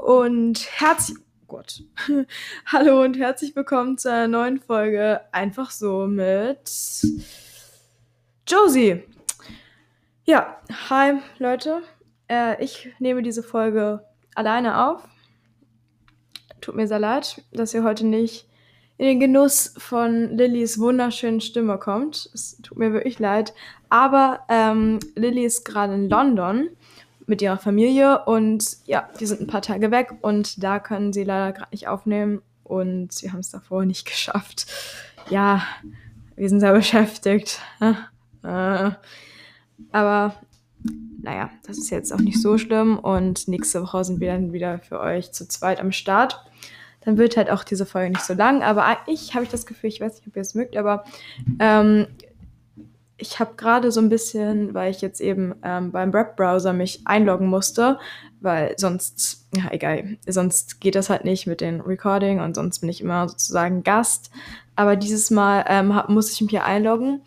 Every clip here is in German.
und herzlich oh Gott. Hallo und herzlich willkommen zu einer neuen Folge einfach so mit Josie. Ja, hi Leute. Äh, ich nehme diese Folge alleine auf. Tut mir sehr leid, dass ihr heute nicht in den Genuss von Lillys wunderschönen Stimme kommt. Es tut mir wirklich leid. Aber ähm, Lilly ist gerade in London mit ihrer Familie und ja, die sind ein paar Tage weg und da können sie leider gerade nicht aufnehmen und sie haben es davor nicht geschafft. Ja, wir sind sehr beschäftigt. Äh, aber naja, das ist jetzt auch nicht so schlimm und nächste Woche sind wir dann wieder für euch zu zweit am Start. Dann wird halt auch diese Folge nicht so lang, aber eigentlich habe ich das Gefühl, ich weiß nicht, ob ihr es mögt, aber ähm, ich habe gerade so ein bisschen, weil ich jetzt eben ähm, beim Webbrowser mich einloggen musste, weil sonst, ja egal, sonst geht das halt nicht mit den Recording und sonst bin ich immer sozusagen Gast. Aber dieses Mal ähm, hab, muss ich mich hier einloggen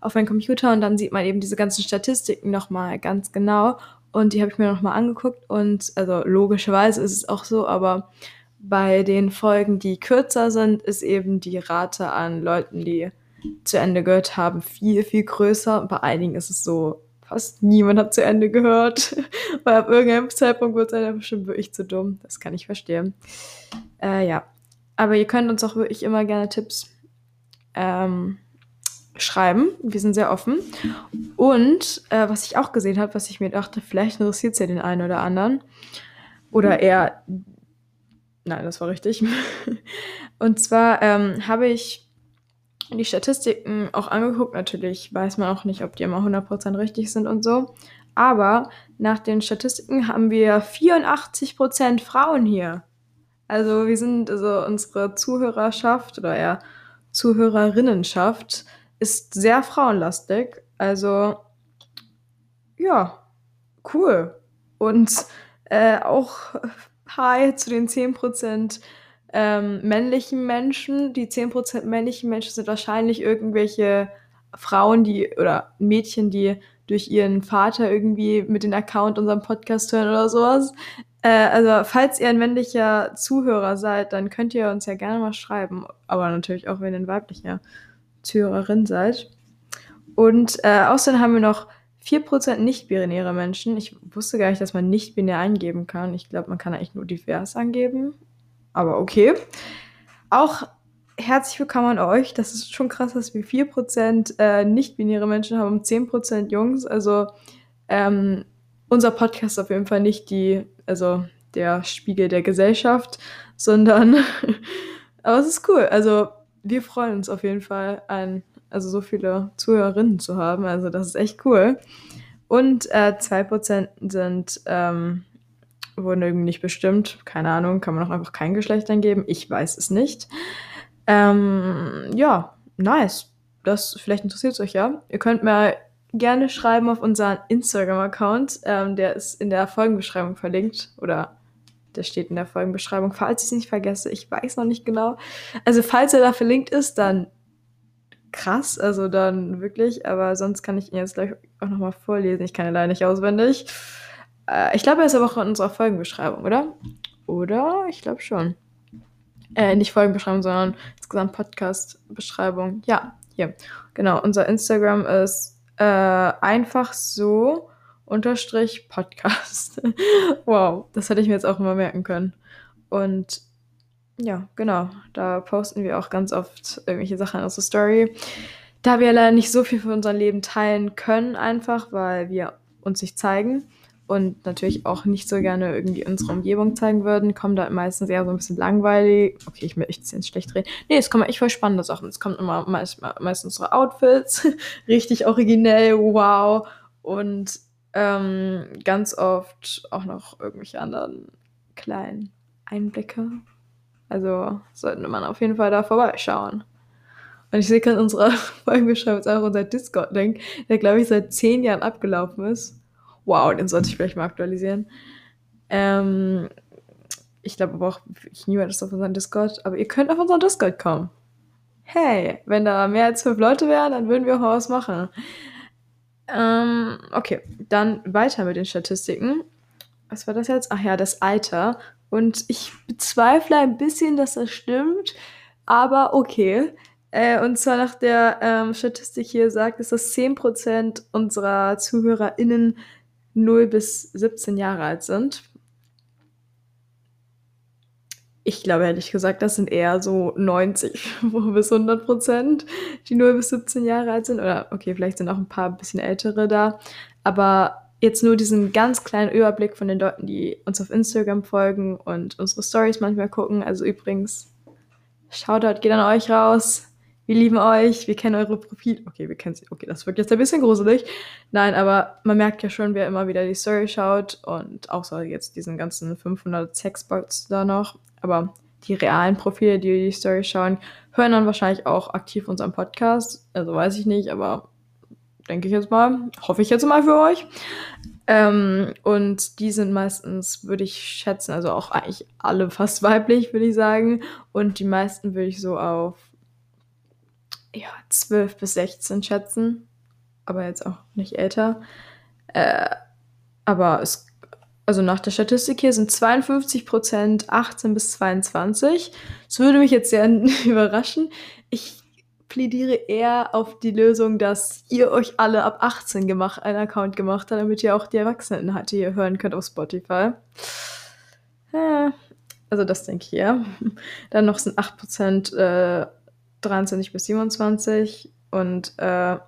auf meinen Computer und dann sieht man eben diese ganzen Statistiken nochmal ganz genau. Und die habe ich mir nochmal angeguckt und also logischerweise ist es auch so, aber bei den Folgen, die kürzer sind, ist eben die Rate an Leuten, die zu Ende gehört haben, viel, viel größer. Bei einigen ist es so, fast niemand hat zu Ende gehört. Weil ab irgendeinem Zeitpunkt wird es einem bestimmt wirklich zu dumm. Das kann ich verstehen. Äh, ja. Aber ihr könnt uns auch wirklich immer gerne Tipps ähm, schreiben. Wir sind sehr offen. Und äh, was ich auch gesehen habe, was ich mir dachte, vielleicht interessiert es ja den einen oder anderen. Oder eher. Nein, das war richtig. Und zwar ähm, habe ich die Statistiken auch angeguckt. Natürlich weiß man auch nicht, ob die immer 100% richtig sind und so. Aber nach den Statistiken haben wir 84% Frauen hier. Also wir sind, also unsere Zuhörerschaft oder eher Zuhörerinnenschaft ist sehr frauenlastig. Also ja, cool. Und äh, auch hi zu den 10% ähm, männlichen Menschen. Die 10% männlichen Menschen sind wahrscheinlich irgendwelche Frauen, die oder Mädchen, die durch ihren Vater irgendwie mit dem Account unseren Podcast hören oder sowas. Äh, also, falls ihr ein männlicher Zuhörer seid, dann könnt ihr uns ja gerne mal schreiben. Aber natürlich auch, wenn ihr ein weiblicher Zuhörerin seid. Und äh, außerdem haben wir noch 4% nicht-binäre Menschen. Ich wusste gar nicht, dass man nicht-binär eingeben kann. Ich glaube, man kann eigentlich nur divers angeben aber okay. Auch herzlich willkommen an euch. Das ist schon krass, dass wir 4% äh, nicht-binäre Menschen haben und 10% Jungs. Also ähm, unser Podcast ist auf jeden Fall nicht die, also der Spiegel der Gesellschaft, sondern aber es ist cool. Also wir freuen uns auf jeden Fall an, also so viele Zuhörerinnen zu haben. Also das ist echt cool. Und äh, 2% sind ähm, wurden irgendwie nicht bestimmt. Keine Ahnung, kann man auch einfach kein Geschlecht eingeben. Ich weiß es nicht. Ähm, ja, nice. Das vielleicht interessiert es euch ja. Ihr könnt mir gerne schreiben auf unseren Instagram-Account. Ähm, der ist in der Folgenbeschreibung verlinkt. Oder der steht in der Folgenbeschreibung. Falls ich es nicht vergesse, ich weiß noch nicht genau. Also, falls er da verlinkt ist, dann krass. Also, dann wirklich. Aber sonst kann ich ihn jetzt gleich auch nochmal vorlesen. Ich kann ihn leider nicht auswendig. Äh, ich glaube, er ist aber auch in unserer Folgenbeschreibung, oder? Oder? Ich glaube schon. Äh, nicht Folgenbeschreibung, sondern insgesamt Podcast-Beschreibung. Ja, hier. Genau, unser Instagram ist äh, einfach so unterstrich Podcast. wow, das hätte ich mir jetzt auch immer merken können. Und ja, genau, da posten wir auch ganz oft irgendwelche Sachen in unsere Story. Da wir leider nicht so viel von unserem Leben teilen können, einfach, weil wir uns nicht zeigen und natürlich auch nicht so gerne irgendwie unsere Umgebung zeigen würden, kommen da meistens eher so ein bisschen langweilig. Okay, ich möchte jetzt schlecht reden. Nee, es kommen echt voll spannende Sachen. Es kommen immer meist, meist unsere Outfits, richtig originell, wow. Und ähm, ganz oft auch noch irgendwelche anderen kleinen Einblicke. Also sollten man auf jeden Fall da vorbeischauen. Und ich sehe gerade in unserer Folgenbeschreibung jetzt auch unser Discord-Link, der glaube ich seit zehn Jahren abgelaufen ist. Wow, den sollte ich vielleicht mal aktualisieren. Ähm, ich glaube aber auch, ich niemand ist auf unserem Discord, aber ihr könnt auf unseren Discord kommen. Hey, wenn da mehr als fünf Leute wären, dann würden wir auch was machen. Ähm, okay, dann weiter mit den Statistiken. Was war das jetzt? Ach ja, das Alter. Und ich bezweifle ein bisschen, dass das stimmt, aber okay. Äh, und zwar nach der ähm, Statistik hier sagt dass 10% unserer ZuhörerInnen 0 bis 17 Jahre alt sind. Ich glaube ehrlich gesagt, das sind eher so 90 bis 100 Prozent, die 0 bis 17 Jahre alt sind. Oder okay, vielleicht sind auch ein paar bisschen ältere da. Aber jetzt nur diesen ganz kleinen Überblick von den Leuten, die uns auf Instagram folgen und unsere Stories manchmal gucken. Also übrigens, Shoutout geht an euch raus. Wir lieben euch, wir kennen eure Profile. Okay, wir kennen sie. Okay, das wirkt jetzt ein bisschen gruselig. Nein, aber man merkt ja schon, wer immer wieder die Story schaut und auch so jetzt diesen ganzen 500 Sexbots da noch. Aber die realen Profile, die die Story schauen, hören dann wahrscheinlich auch aktiv unseren Podcast. Also weiß ich nicht, aber denke ich jetzt mal, hoffe ich jetzt mal für euch. Ähm, und die sind meistens, würde ich schätzen, also auch eigentlich alle fast weiblich, würde ich sagen. Und die meisten würde ich so auf ja, 12 bis 16 schätzen. Aber jetzt auch nicht älter. Äh, aber es also nach der Statistik hier sind 52 Prozent 18 bis 22. Das würde mich jetzt sehr überraschen. Ich plädiere eher auf die Lösung, dass ihr euch alle ab 18 gemacht, einen Account gemacht habt, damit ihr auch die Erwachseneninhalte hier hören könnt auf Spotify. Ja, also das denke ich ja. Dann noch sind 8% äh, 23 bis 27 und äh,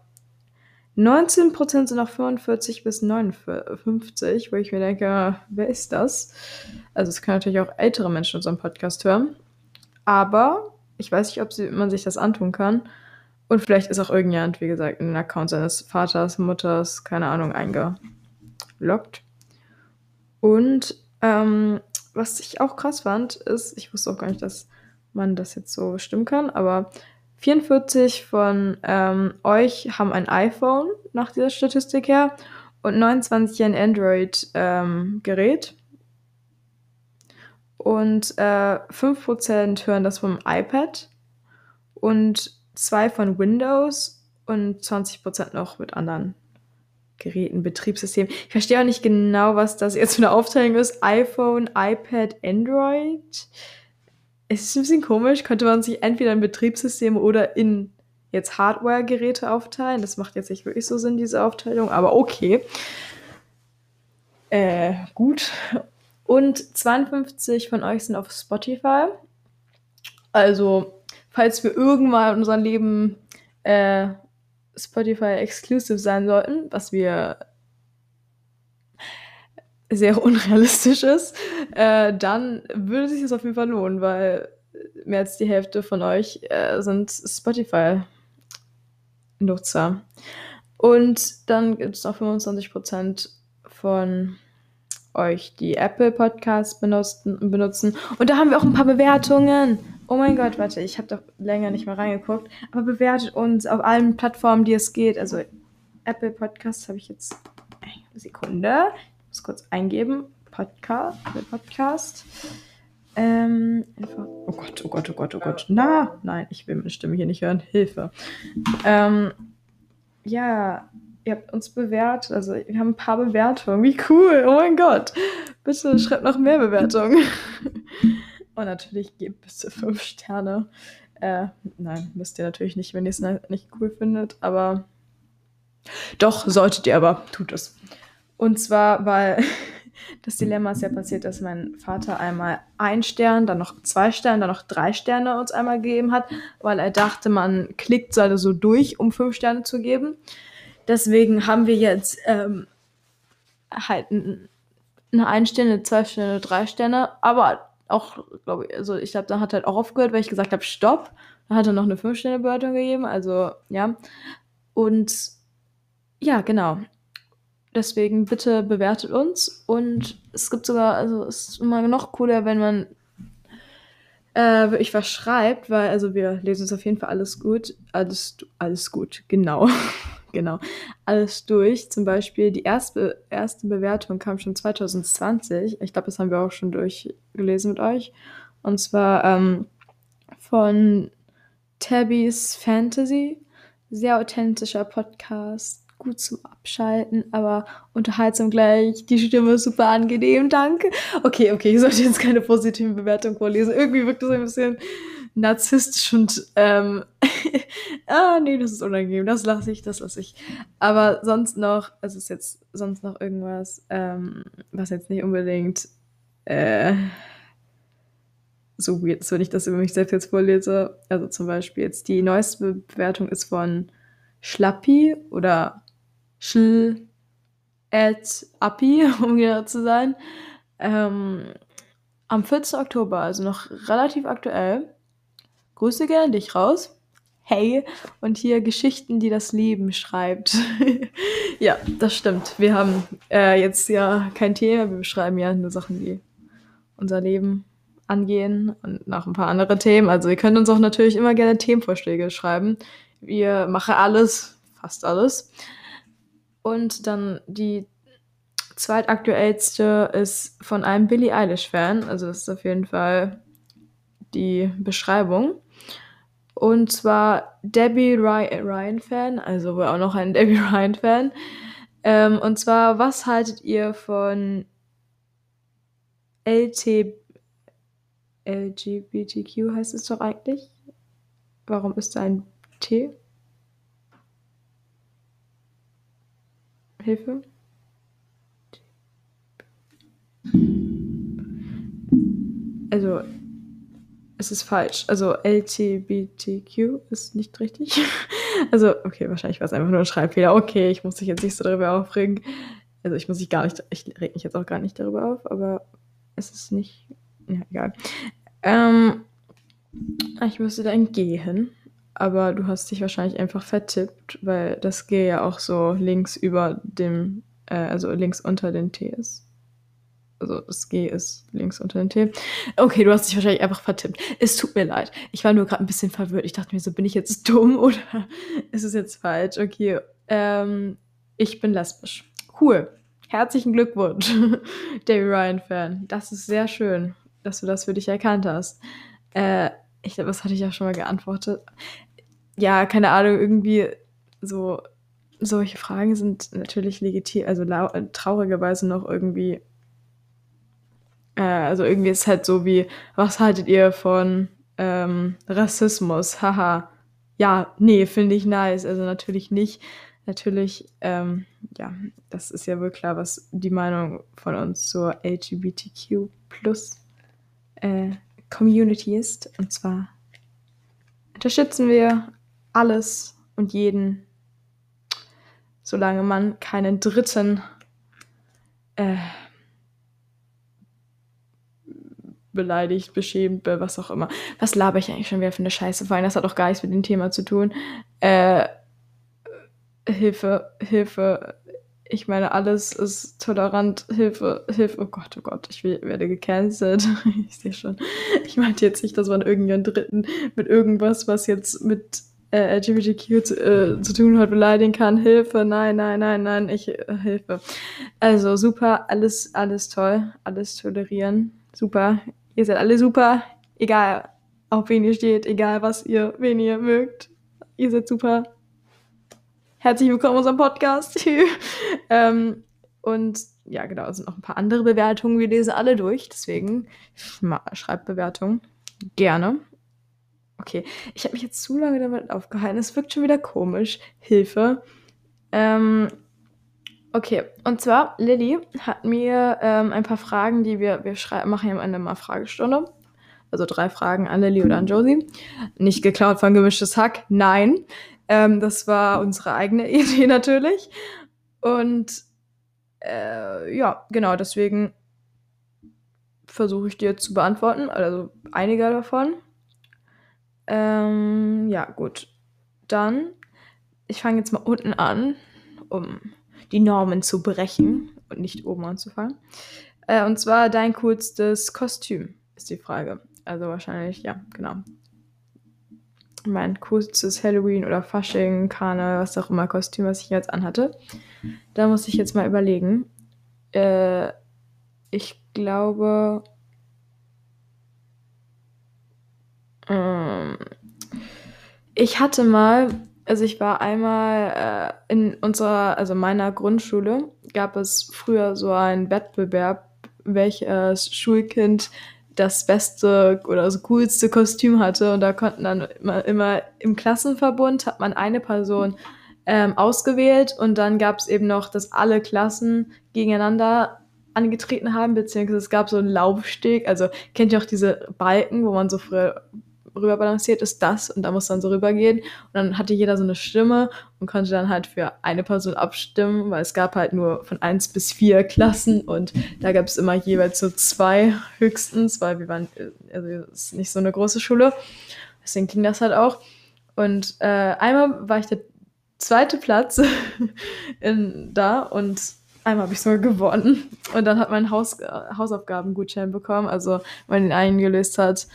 19% sind auch 45 bis 59, wo ich mir denke, wer ist das? Also es können natürlich auch ältere Menschen unseren Podcast hören. Aber ich weiß nicht, ob sie, man sich das antun kann. Und vielleicht ist auch irgendjemand, wie gesagt, in den Account seines Vaters, Mutters, keine Ahnung, eingeloggt. Und ähm, was ich auch krass fand, ist, ich wusste auch gar nicht, dass man das jetzt so bestimmen kann, aber 44 von ähm, euch haben ein iPhone nach dieser Statistik her und 29 ein Android-Gerät. Ähm, und äh, 5% hören das vom iPad und 2 von Windows und 20% noch mit anderen Geräten, Betriebssystemen. Ich verstehe auch nicht genau, was das jetzt für eine Aufteilung ist. iPhone, iPad, Android. Es ist ein bisschen komisch, könnte man sich entweder in Betriebssysteme oder in jetzt Hardware-Geräte aufteilen. Das macht jetzt nicht wirklich so Sinn, diese Aufteilung, aber okay. Äh, gut. Und 52 von euch sind auf Spotify. Also, falls wir irgendwann in unserem Leben äh, Spotify exclusive sein sollten, was wir sehr unrealistisch ist, äh, dann würde sich das auf jeden Fall lohnen, weil mehr als die Hälfte von euch äh, sind Spotify-Nutzer. Und dann gibt es noch 25% von euch, die Apple Podcasts benutzen, benutzen. Und da haben wir auch ein paar Bewertungen. Oh mein Gott, warte, ich habe doch länger nicht mehr reingeguckt. Aber bewertet uns auf allen Plattformen, die es geht. Also Apple Podcasts habe ich jetzt. Eine Sekunde muss kurz eingeben. Podcast. Podcast. Ähm, einfach, oh Gott, oh Gott, oh Gott, oh Gott. Na, nein, ich will meine Stimme hier nicht hören. Hilfe. Ähm, ja, ihr habt uns bewertet. Also, wir haben ein paar Bewertungen. Wie cool. Oh mein Gott. Bitte schreibt noch mehr Bewertungen. Und natürlich gebt bitte fünf Sterne. Äh, nein, müsst ihr natürlich nicht, wenn ihr es nicht cool findet. Aber doch, solltet ihr aber. Tut es. Und zwar, weil das Dilemma ist ja passiert, dass mein Vater einmal ein Stern, dann noch zwei Sterne, dann noch drei Sterne uns einmal gegeben hat, weil er dachte, man klickt so also durch, um fünf Sterne zu geben. Deswegen haben wir jetzt ähm, halt eine ein Sterne, zwei Sterne, drei Sterne, aber auch, glaube ich, also ich glaube, da hat er halt auch aufgehört, weil ich gesagt habe, stopp. Da hat er noch eine fünf Sterne Bewertung gegeben, also ja. Und ja, genau. Deswegen bitte bewertet uns. Und es gibt sogar, also es ist immer noch cooler, wenn man äh, wirklich was schreibt, weil, also wir lesen es auf jeden Fall alles gut. Alles, alles gut, genau. genau. Alles durch. Zum Beispiel die erste, erste Bewertung kam schon 2020. Ich glaube, das haben wir auch schon durchgelesen mit euch. Und zwar ähm, von Tabby's Fantasy. Sehr authentischer Podcast gut zum Abschalten, aber unterhaltsam gleich. Die Stimme ist super angenehm, danke. Okay, okay, ich sollte jetzt keine positiven Bewertungen vorlesen. Irgendwie wirkt das ein bisschen narzisstisch und ähm, ah, nee, das ist unangenehm. Das lasse ich, das lasse ich. Aber sonst noch, also ist jetzt sonst noch irgendwas, ähm, was jetzt nicht unbedingt äh, so weird ist, wenn ich das über mich selbst jetzt vorlese. Also zum Beispiel jetzt die neueste Bewertung ist von Schlappi oder Schl at Appi, um genau zu sein. Ähm, am 14. Oktober, also noch relativ aktuell. Grüße gerne dich raus. Hey, und hier Geschichten, die das Leben schreibt. ja, das stimmt. Wir haben äh, jetzt ja kein Thema, wir beschreiben ja nur Sachen, die unser Leben angehen und noch ein paar andere Themen. Also ihr könnt uns auch natürlich immer gerne Themenvorschläge schreiben. Wir machen alles, fast alles. Und dann die zweitaktuellste ist von einem Billie Eilish-Fan. Also das ist auf jeden Fall die Beschreibung. Und zwar Debbie Ryan-Fan, also wohl auch noch ein Debbie Ryan-Fan. Ähm, und zwar, was haltet ihr von LT, LGBTQ heißt es doch eigentlich? Warum ist da ein T? Hilfe? Also, es ist falsch. Also LGBTQ ist nicht richtig. Also, okay, wahrscheinlich war es einfach nur ein Schreibfehler. Okay, ich muss mich jetzt nicht so darüber aufregen. Also ich muss mich gar nicht, ich reg mich jetzt auch gar nicht darüber auf, aber es ist nicht, ja, egal. Ähm, ich müsste dann gehen, aber du hast dich wahrscheinlich einfach vertippt, weil das G ja auch so links über dem, äh, also links unter den T ist. Also das G ist links unter den T. Okay, du hast dich wahrscheinlich einfach vertippt. Es tut mir leid. Ich war nur gerade ein bisschen verwirrt. Ich dachte mir so, bin ich jetzt dumm oder ist es jetzt falsch? Okay, ähm, ich bin lesbisch. Cool. Herzlichen Glückwunsch, Davy Ryan-Fan. Das ist sehr schön, dass du das für dich erkannt hast. Äh, ich glaube, das hatte ich ja schon mal geantwortet. Ja, keine Ahnung, irgendwie so solche Fragen sind natürlich legitim, also traurigerweise noch irgendwie äh, also irgendwie ist es halt so wie, was haltet ihr von ähm, Rassismus? Haha. Ja, nee, finde ich nice. Also natürlich nicht. Natürlich, ähm, ja, das ist ja wohl klar, was die Meinung von uns zur LGBTQ plus äh, Community ist. Und zwar unterstützen wir alles und jeden, solange man keinen dritten äh, beleidigt, beschämt, was auch immer. Was laber ich eigentlich schon wieder für eine Scheiße? Vor allem, das hat auch gar nichts mit dem Thema zu tun. Äh, Hilfe, Hilfe. Ich meine, alles ist tolerant. Hilfe, Hilfe. Oh Gott, oh Gott, ich werde gecancelt. ich sehe schon. Ich meinte jetzt nicht, dass man irgendeinen Dritten mit irgendwas, was jetzt mit äh, LGBTQ zu, äh, zu tun hat, beleidigen kann. Hilfe, nein, nein, nein, nein, ich, äh, Hilfe. Also super, alles, alles toll, alles tolerieren. Super, Ihr seid alle super, egal auf wen ihr steht, egal was ihr, wen ihr mögt. Ihr seid super. Herzlich willkommen unserem Podcast. ähm, und ja, genau, es sind noch ein paar andere Bewertungen. Wir lesen alle durch, deswegen schreibt Bewertungen. Gerne. Okay, ich habe mich jetzt zu lange damit aufgehalten. Es wirkt schon wieder komisch. Hilfe. Ähm, Okay, und zwar, Lilly hat mir ähm, ein paar Fragen, die wir, wir machen ja am Ende mal Fragestunde. Also drei Fragen an Lilly oder an Josie. Nicht geklaut von gemischtes Hack, nein. Ähm, das war unsere eigene Idee natürlich. Und äh, ja, genau, deswegen versuche ich dir zu beantworten, also einige davon. Ähm, ja, gut. Dann, ich fange jetzt mal unten an, um die Normen zu brechen und nicht oben anzufangen. Äh, und zwar dein coolstes Kostüm ist die Frage. Also wahrscheinlich, ja, genau. Mein coolstes Halloween oder Fasching, Karne, was auch immer Kostüm, was ich jetzt anhatte. Da muss ich jetzt mal überlegen. Äh, ich glaube. Ähm, ich hatte mal Also, ich war einmal, äh, in unserer also, meiner Grundschule gab es früher so einen Wettbewerb, welches Schulkind das beste oder das coolste Kostüm hatte und da konnten dann immer immer im Klassenverbund hat man eine Person, ähm, ausgewählt und dann gab's eben noch, dass alle Klassen gegeneinander angetreten haben, beziehungsweise es gab so 'n Laufsteg. Also, kennt ihr auch diese Balken, wo man so früher rüber balanciert ist, das und da muss man so rübergehen. Und dann hatte jeder so 'ne Stimme und konnte dann halt für eine Person abstimmen, weil es gab halt nur von 1 bis 4 Klassen und da gab's immer jeweils so 2 höchstens, weil wir waren äh, also, ist nicht so 'ne große Schule. Deswegen ging das halt auch. Und, äh, einmal war ich der 2. Platz in da und einmal habe ich sogar gewonnen. Und dann hat man Haus äh, Hausaufgabengutschein bekommen. Also, wenn man den eingelöst hat,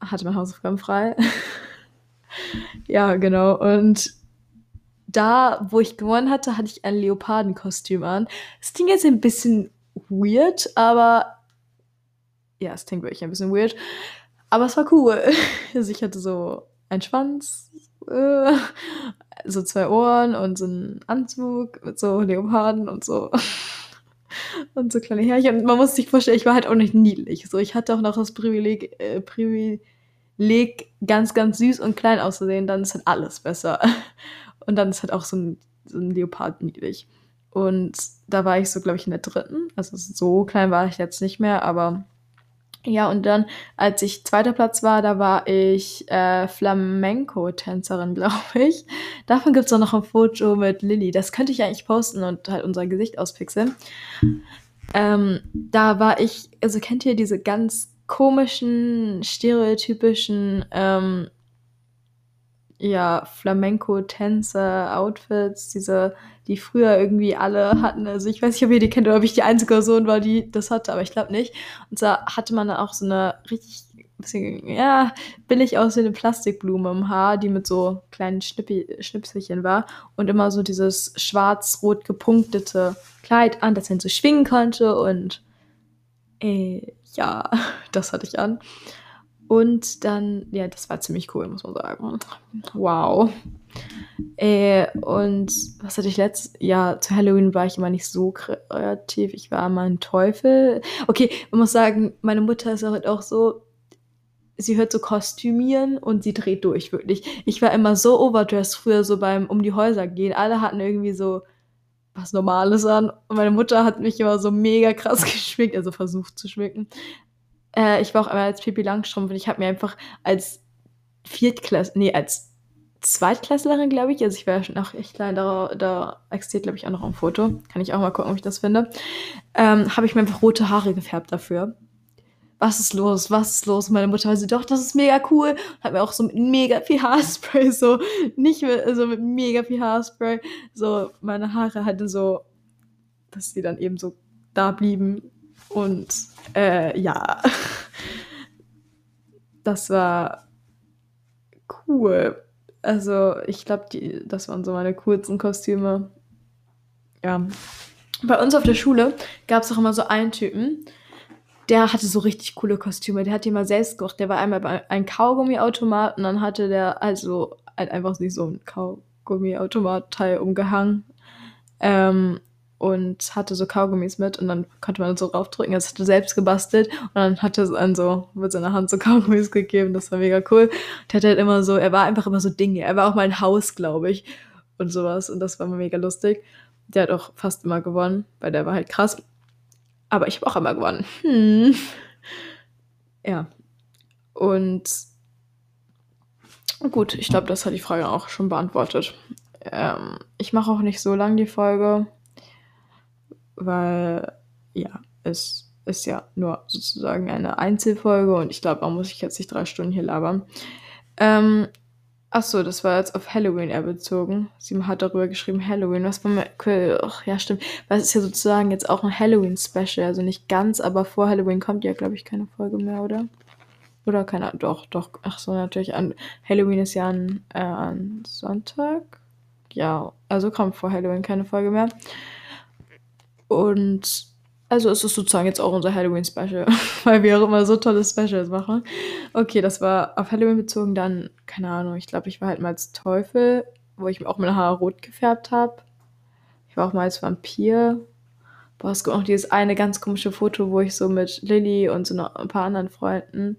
hatte man Hausaufgaben frei. Ja, genau. Und da, wo ich gewonnen hatte, hatte ich ein Leopardenkostüm an. Es klingt jetzt ein bisschen weird, aber ja, es klingt wirklich ein bisschen weird, aber es war cool. Also, ich hatte so einen Schwanz, äh, so 2 Ohren und so 'n Anzug mit so Leoparden und so und so kleine Härchen. Und man muss sich vorstellen, ich war halt auch nicht niedlich. So, ich hatte auch noch das Privileg äh, Privileg, ganz, ganz süß und klein auszusehen, dann ist halt alles besser. Und dann ist halt auch so 'n so 'n Leopard niedlich. Und da war ich so, glaube ich, in der 3. Also, so klein war ich jetzt nicht mehr, aber ja, und dann, als ich 2. Platz war, da war ich, äh, Flamenco-Tänzerin, glaube ich. Davon gibt's auch noch 'n Foto mit Lilly. Das könnte ich eigentlich posten und halt unser Gesicht auspixeln. Ähm, da war ich also, kennt ihr diese ganz komischen, stereotypischen, ähm ja, Flamenco-Tänzer-Outfits, diese die früher irgendwie alle hatten. Also, ich weiß nicht, ob ihr die kennt oder ob ich die einzige Person war, die das hatte, aber ich glaube nicht. Und zwar hatte man dann auch so 'ne richtig bisschen, ja, billig aussehende Plastikblume im Haar, die mit so kleinen Schnippi Schnipselchen war und immer so dieses schwarz-rot gepunktete Kleid an, das man so schwingen konnte und, äh, ja, das hatte ich an. Und dann ja, das war ziemlich cool, muss man sagen. Wow. Äh, und was hatte ich letzt ja, zu Halloween war ich immer nicht so kreativ. Ich war immer 'n Teufel. Okay, man muss sagen, meine Mutter ist halt auch so sie hört so kostümieren und sie dreht durch, wirklich. Ich war immer so overdressed früher so beim um die Häuser gehen. Alle hatten irgendwie so was Normales an und meine Mutter hat mich immer so mega krass geschminkt, also versucht zu schminken. Äh, ich war auch einmal als Pippi Langstrumpf und ich habe mir einfach als Viertkläss ne, als Zweitklässlerin, glaube ich also, ich war ja schon noch echt klein, da da existiert, glaube ich, auch noch 'n Foto. Kann ich auch mal gucken, ob ich das finde. Ähm, habe ich mir einfach rote Haare gefärbt dafür. „Was ist los? Was ist los?“ Meine Mutter war so: „Doch, das ist mega cool.“ Hat mir auch so mit mega viel Haarspray so nicht mit so mit mega viel Haarspray so meine Haare halt so dass sie dann eben so da blieben und, äh, ja. Das war cool. Also, ich glaube, das waren so meine coolsten Kostüme. Ja. Bei uns auf der Schule gab's auch immer so einen Typen, der hatte so richtig coole Kostüme. Der hat die immer selbst gemacht. Der war einmal bei einem Kaugummiautomat und dann hatte der also halt einfach sich so 'n Kaugummiautomat-Teil umgehangen, ähm, und hatte so Kaugummis mit und dann konnte man so raufdrücken. Das hat er selbst gebastelt und dann hat er einen so mit seiner Hand so Kaugummis gegeben. Das war mega cool. Der hatte halt immer so er war einfach immer so Dinge. Er war auch mal 'n Haus, glaube ich, und so was und das war mega lustig. Der hat auch fast immer gewonnen, weil der war halt krass. Aber ich habe auch immer gewonnen. Hm. Ja. Und gut, ich glaube, das hat die Frage auch schon beantwortet. Ähm, ich mache auch nicht so lang die Folge weil, ja, es ist ja nur sozusagen eine Einzelfolge und ich glaube, man muss sich jetzt nicht 3 Stunden hier labern. Ähm, ach so, das war jetzt auf Halloween eher bezogen. Sie hat darüber geschrieben, Halloween. Was war mir ach, ja, stimmt. Es ist ja sozusagen jetzt auch 'n Halloween-Special, also nicht ganz, aber vor Halloween kommt ja, glaube ich, keine Folge mehr, oder? Oder keine Ahnung, doch, doch. Ach so, natürlich an Halloween ist ja an äh, an Sonntag? Ja, also kommt vor Halloween keine Folge mehr. Und Also ist es sozusagen jetzt auch unser Halloween-Special, weil wir auch immer so tolle Specials machen. Okay, das war auf Halloween bezogen. Dann, keine Ahnung, ich glaube, ich war halt mal als Teufel, wo ich auch meine Haare rot gefärbt habe. Ich war auch mal als Vampir. Boah, es gibt auch dieses eine ganz komische Foto, wo ich so mit Lilly und so noch ein paar anderen Freunden.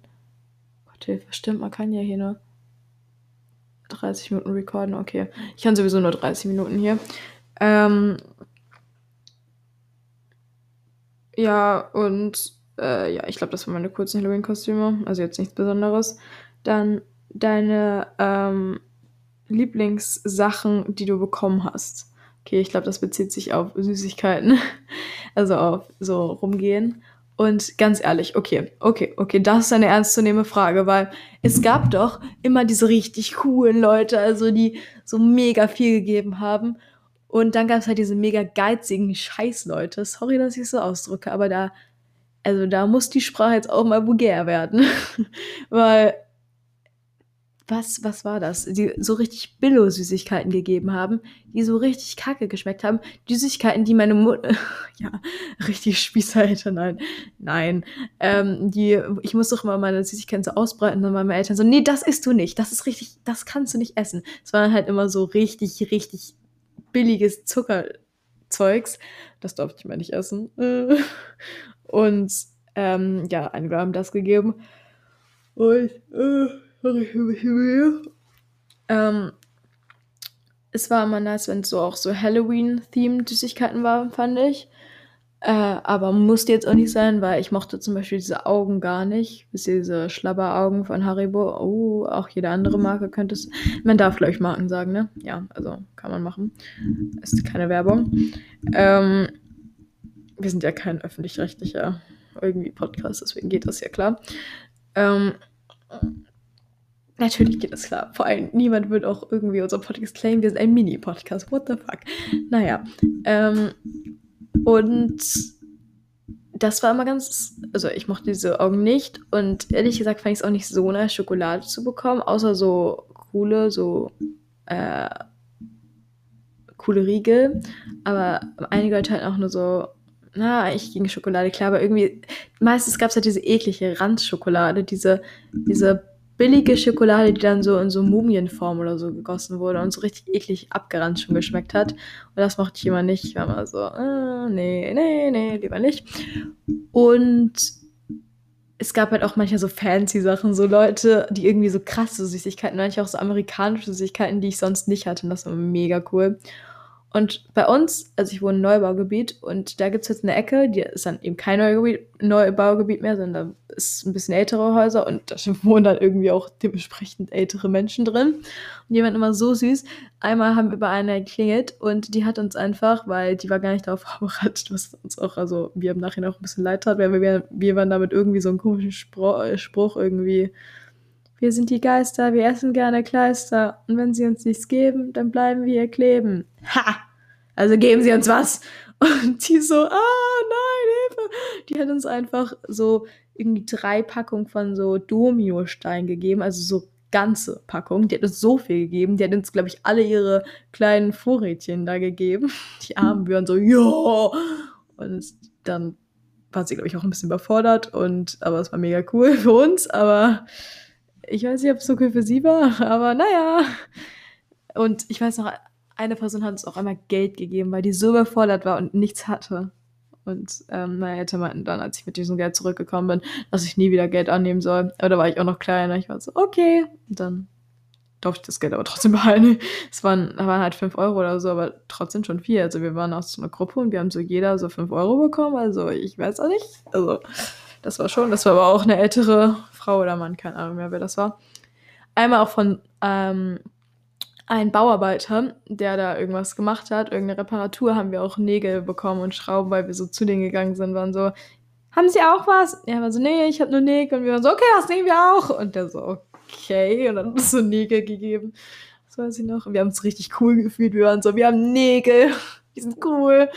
Gott Hilfe, stimmt, man kann ja hier nur 30 Minuten recorden. Okay, ich kann sowieso nur 30 Minuten hier. Ähm, ja, und äh, ja, ich glaube, das waren meine kurzen Halloween-Kostüme. Also jetzt nichts Besonderes. Dann deine ähm, Lieblingssachen, die du bekommen hast. Okay, ich glaube, das bezieht sich auf Süßigkeiten. Also auf so rumgehen. Und ganz ehrlich, okay, okay, okay, das ist eine ernstzunehmende Frage, weil es gab doch immer diese richtig coolen Leute, also die so mega viel gegeben haben. Und dann gab es halt diese mega geizigen Scheißleute. Sorry, dass ich so ausdrücke, aber da, also da muss die Sprache jetzt auch mal vulgär werden. weil was, was war das? Die so richtig Billo-Süßigkeiten gegeben haben, die so richtig kacke geschmeckt haben. Die Süßigkeiten, die meine Mutter, ja, richtig Spießereltern, nein, nein, ähm, die, ich muss doch mal meine Süßigkeiten so ausbreiten dann meine Eltern so, nee, das isst du nicht, das ist richtig, das kannst du nicht essen. Es waren halt immer so richtig, richtig billiges Zuckerzeugs. Das durfte ich mal nicht essen. Und, ähm, ja, ein Gramm das gegeben. Und, äh, ähm, es war immer nice, wenn es so auch so Halloween-themed Süßigkeiten waren, fand ich. Äh, aber musste jetzt auch nicht sein, weil ich mochte zum Beispiel diese Augen gar nicht. Wisst ihr, diese Schlabberaugen von Haribo? Oh, auch jede andere Marke könnte es. Man darf, glaube ich, Marken sagen, ne? Ja, also kann man machen. Ist keine Werbung. Ähm, wir sind ja kein öffentlich-rechtlicher irgendwie Podcast, deswegen geht das ja klar. Ähm, Natürlich geht das klar. Vor allem, niemand wird auch irgendwie unser Podcast claimen. Wir sind ein Mini-Podcast. What the fuck? Naja. Ähm, und das war immer ganz. Also, ich mochte diese Augen nicht. Und ehrlich gesagt fand ich es auch nicht so nice, Schokolade zu bekommen. Außer so coole, so. Äh, coole Riegel. Aber einige Leute halt auch nur so. Na, ich gegen Schokolade, klar, aber irgendwie. Meistens gab es halt diese eklige Randschokolade, diese, diese billige Schokolade, die dann so in so Mumienform oder so gegossen wurde und so richtig eklig abgerannt schon geschmeckt hat. Und das mochte ich immer nicht. Ich war immer so, äh, nee, nee, nee, lieber nicht. Und es gab halt auch manchmal so fancy Sachen, so Leute, die irgendwie so krasse Süßigkeiten, manchmal auch so amerikanische Süßigkeiten, die ich sonst nicht hatte. Und das war mega cool. Und bei uns, also ich wohne im Neubaugebiet und da gibt es jetzt eine Ecke, die ist dann eben kein Neubaugebiet, Neubaugebiet mehr, sondern da ist ein bisschen ältere Häuser und da wohnen dann irgendwie auch dementsprechend ältere Menschen drin. Und waren immer so süß. Einmal haben wir bei einer geklingelt und die hat uns einfach, weil die war gar nicht darauf vorbereitet, was uns auch, also wir im Nachhinein auch ein bisschen leid tat, weil wir, wir waren damit irgendwie so einen komischen Spruch, Spruch irgendwie wir sind die Geister, wir essen gerne Kleister. Und wenn sie uns nichts geben, dann bleiben wir kleben. Ha! Also geben sie uns was. Und die so, ah, nein, Hilfe. Die hat uns einfach so irgendwie drei Packungen von so Domio-Stein gegeben, also so ganze Packung. Die hat uns so viel gegeben. Die hat uns, glaube ich, alle ihre kleinen Vorrädchen da gegeben. Die armen Björn so, ja. Und dann war sie, glaube ich, auch ein bisschen überfordert. Und, aber es war mega cool für uns. Aber ich weiß nicht, ob es so cool für sie war, aber naja. Und ich weiß noch, eine Person hat uns auch einmal Geld gegeben, weil die so überfordert war und nichts hatte. Und ähm, meine Eltern meinten dann, als ich mit diesem Geld zurückgekommen bin, dass ich nie wieder Geld annehmen soll. Aber da war ich auch noch kleiner. Ich war so, okay. Und dann durfte ich das Geld aber trotzdem behalten. Es waren, waren halt 5 Euro oder so, aber trotzdem schon viel. Also wir waren aus so einer Gruppe und wir haben so jeder so 5 Euro bekommen. Also ich weiß auch nicht. Also das war schon, das war aber auch eine ältere Frau oder Mann, keine Ahnung mehr, wer das war. Einmal auch von ähm, einem Bauarbeiter, der da irgendwas gemacht hat, irgendeine Reparatur, haben wir auch Nägel bekommen und Schrauben, weil wir so zu denen gegangen sind, waren so, haben Sie auch was? Er war so, nee, ich habe nur Nägel. Und wir waren so, okay, das nehmen wir auch. Und der so, okay. Und dann hat uns so Nägel gegeben. Das weiß ich noch. Und wir haben es richtig cool gefühlt. Wir waren so, wir haben Nägel. Die sind cool.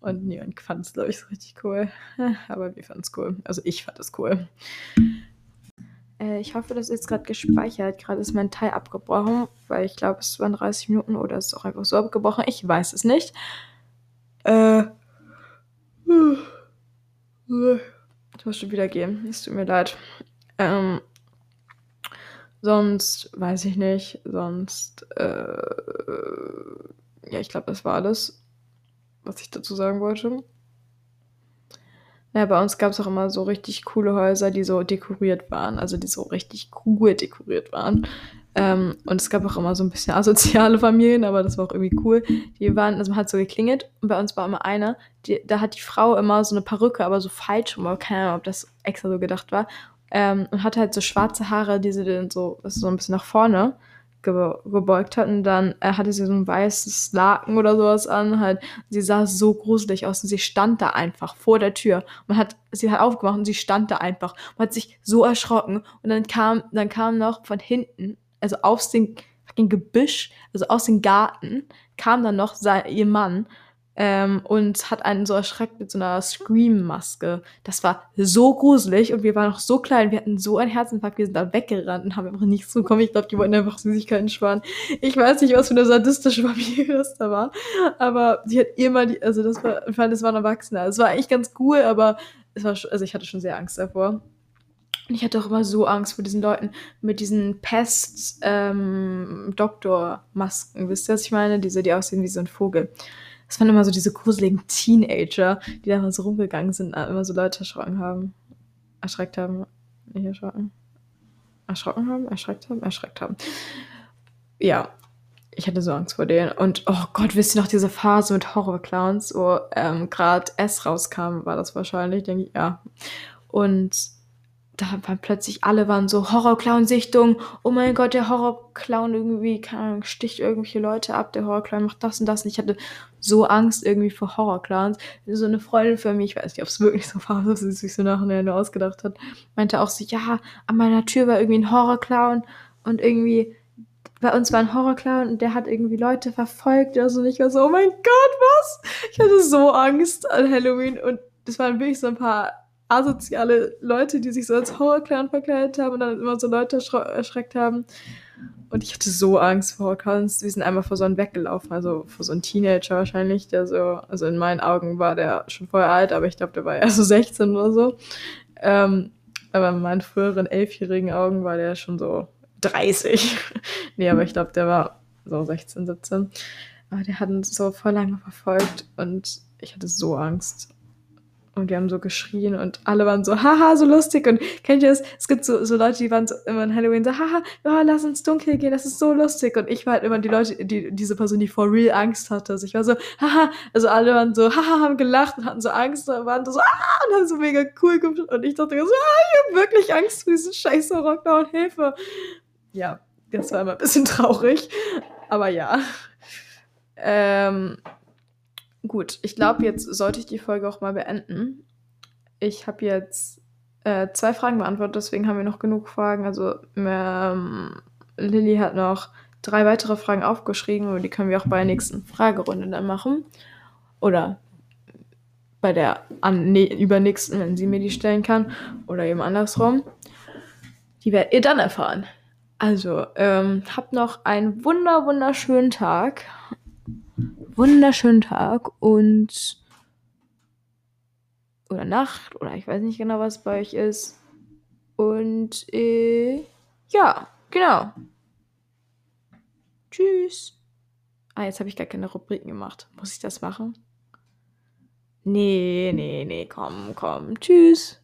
Und niemand fand es, glaube ich, so richtig cool. Aber wir fanden es cool. Also ich fand es cool. Äh, ich hoffe, das ist gerade gespeichert. Gerade ist mein Teil abgebrochen, weil ich glaube, es waren 30 Minuten oder es ist auch einfach so abgebrochen. Ich weiß es nicht. Äh. Ich muss schon wieder gehen. Es tut mir leid. Ähm, sonst weiß ich nicht. Sonst, äh, ja, ich glaube, das war alles, was ich dazu sagen wollte. Ja, bei uns gab es auch immer so richtig coole Häuser, die so dekoriert waren, also die so richtig cool dekoriert waren. Ähm, und es gab auch immer so ein bisschen asoziale Familien, aber das war auch irgendwie cool. Die waren, also man hat so geklingelt und bei uns war immer einer, die, da hat die Frau immer so eine Perücke, aber so falsch aber keine Ahnung, ob das extra so gedacht war. Ähm, und hatte halt so schwarze Haare, die sie dann so, so ein bisschen nach vorne ge gebeugt hat und dann äh, hatte sie so ein weißes Laken oder sowas an halt. Sie sah so gruselig aus und sie stand da einfach vor der Tür. Man hat sie hat aufgemacht und sie stand da einfach. Man hat sich so erschrocken und dann kam dann kam noch von hinten, also aus dem Gebüsch, also aus dem Garten kam dann noch sein, ihr Mann ähm, und hat einen so erschreckt mit so einer Scream-Maske. Das war so gruselig und wir waren noch so klein, wir hatten so einen Herzinfarkt, wir sind da weggerannt und haben einfach nichts bekommen. Ich glaube, die wollten einfach Süßigkeiten sparen. Ich weiß nicht, was für eine sadistische das da war, aber die hat immer die, also das war, ich fand, das waren Erwachsene. Es war eigentlich ganz cool, aber es war, also ich hatte schon sehr Angst davor. Und ich hatte auch immer so Angst vor diesen Leuten mit diesen Pest-Doktor-Masken. Ähm, Wisst ihr, was ich meine? Diese, die aussehen wie so ein Vogel. Das waren immer so diese gruseligen Teenager, die da so rumgegangen sind, immer so Leute erschrocken haben. Erschreckt haben. Nicht erschrocken. Erschrocken haben? Erschreckt haben? Erschreckt haben. Ja, ich hatte so Angst vor denen. Und oh Gott, wisst ihr noch diese Phase mit Horrorclowns, wo ähm, gerade S rauskam, war das wahrscheinlich, denke ich, ja. Und da waren plötzlich alle waren so Horrorclown-Sichtung. Oh mein Gott, der Horrorclown irgendwie, keine Ahnung, sticht irgendwelche Leute ab. Der Horrorclown macht das und das. Und ich hatte so Angst irgendwie vor Horrorclowns. So eine Freundin für mich, ich weiß nicht, ob es wirklich so war, dass sie sich so nachher nur ausgedacht hat, meinte auch so, ja, an meiner Tür war irgendwie ein Horrorclown und irgendwie bei uns war ein Horrorclown und der hat irgendwie Leute verfolgt oder. Und ich war so, oh mein Gott, was? Ich hatte so Angst an Halloween und das waren wirklich so ein paar asoziale Leute, die sich so als Horrorclown verkleidet haben und dann immer so Leute erschreckt haben. Und ich hatte so Angst vor Horrorclowns. Wir sind einmal vor so einem weggelaufen, also vor so einem Teenager wahrscheinlich, der so, also in meinen Augen war der schon vorher alt, aber ich glaube, der war eher so 16 oder so. Ähm, aber in meinen früheren elfjährigen Augen war der schon so 30. nee, aber ich glaube, der war so 16, 17. Aber der hat uns so voll lange verfolgt und ich hatte so Angst. Und wir haben so geschrien und alle waren so, haha, so lustig. Und kennt ihr das? Es gibt so, so Leute, die waren so immer in Halloween so, haha, oh, lass uns dunkel gehen, das ist so lustig. Und ich war halt immer die Leute, die, diese Person, die for real Angst hatte. Also ich war so, haha, also alle waren so, haha, haben gelacht und hatten so Angst und waren so, ah, und haben so mega cool gemacht. Und ich dachte so, ah, ich habe wirklich Angst vor diesem scheiß Rockdown, Hilfe. Ja, das war immer ein bisschen traurig. Aber ja. Ähm, Gut, ich glaube, jetzt sollte ich die Folge auch mal beenden. Ich habe jetzt äh, zwei Fragen beantwortet, deswegen haben wir noch genug Fragen. Also ähm, Lilly hat noch drei weitere Fragen aufgeschrieben, aber die können wir auch bei der nächsten Fragerunde dann machen. Oder bei der an, ne, übernächsten, wenn sie mir die stellen kann. Oder eben andersrum. Die werdet ihr dann erfahren. Also, ähm, habt noch einen wunder, wunderschönen Tag wunderschönen Tag und oder Nacht oder ich weiß nicht genau, was bei euch ist. Und äh, ja, genau. Tschüss. Ah, jetzt habe ich gar keine Rubriken gemacht. Muss ich das machen? Nee, nee, nee, komm, komm. Tschüss.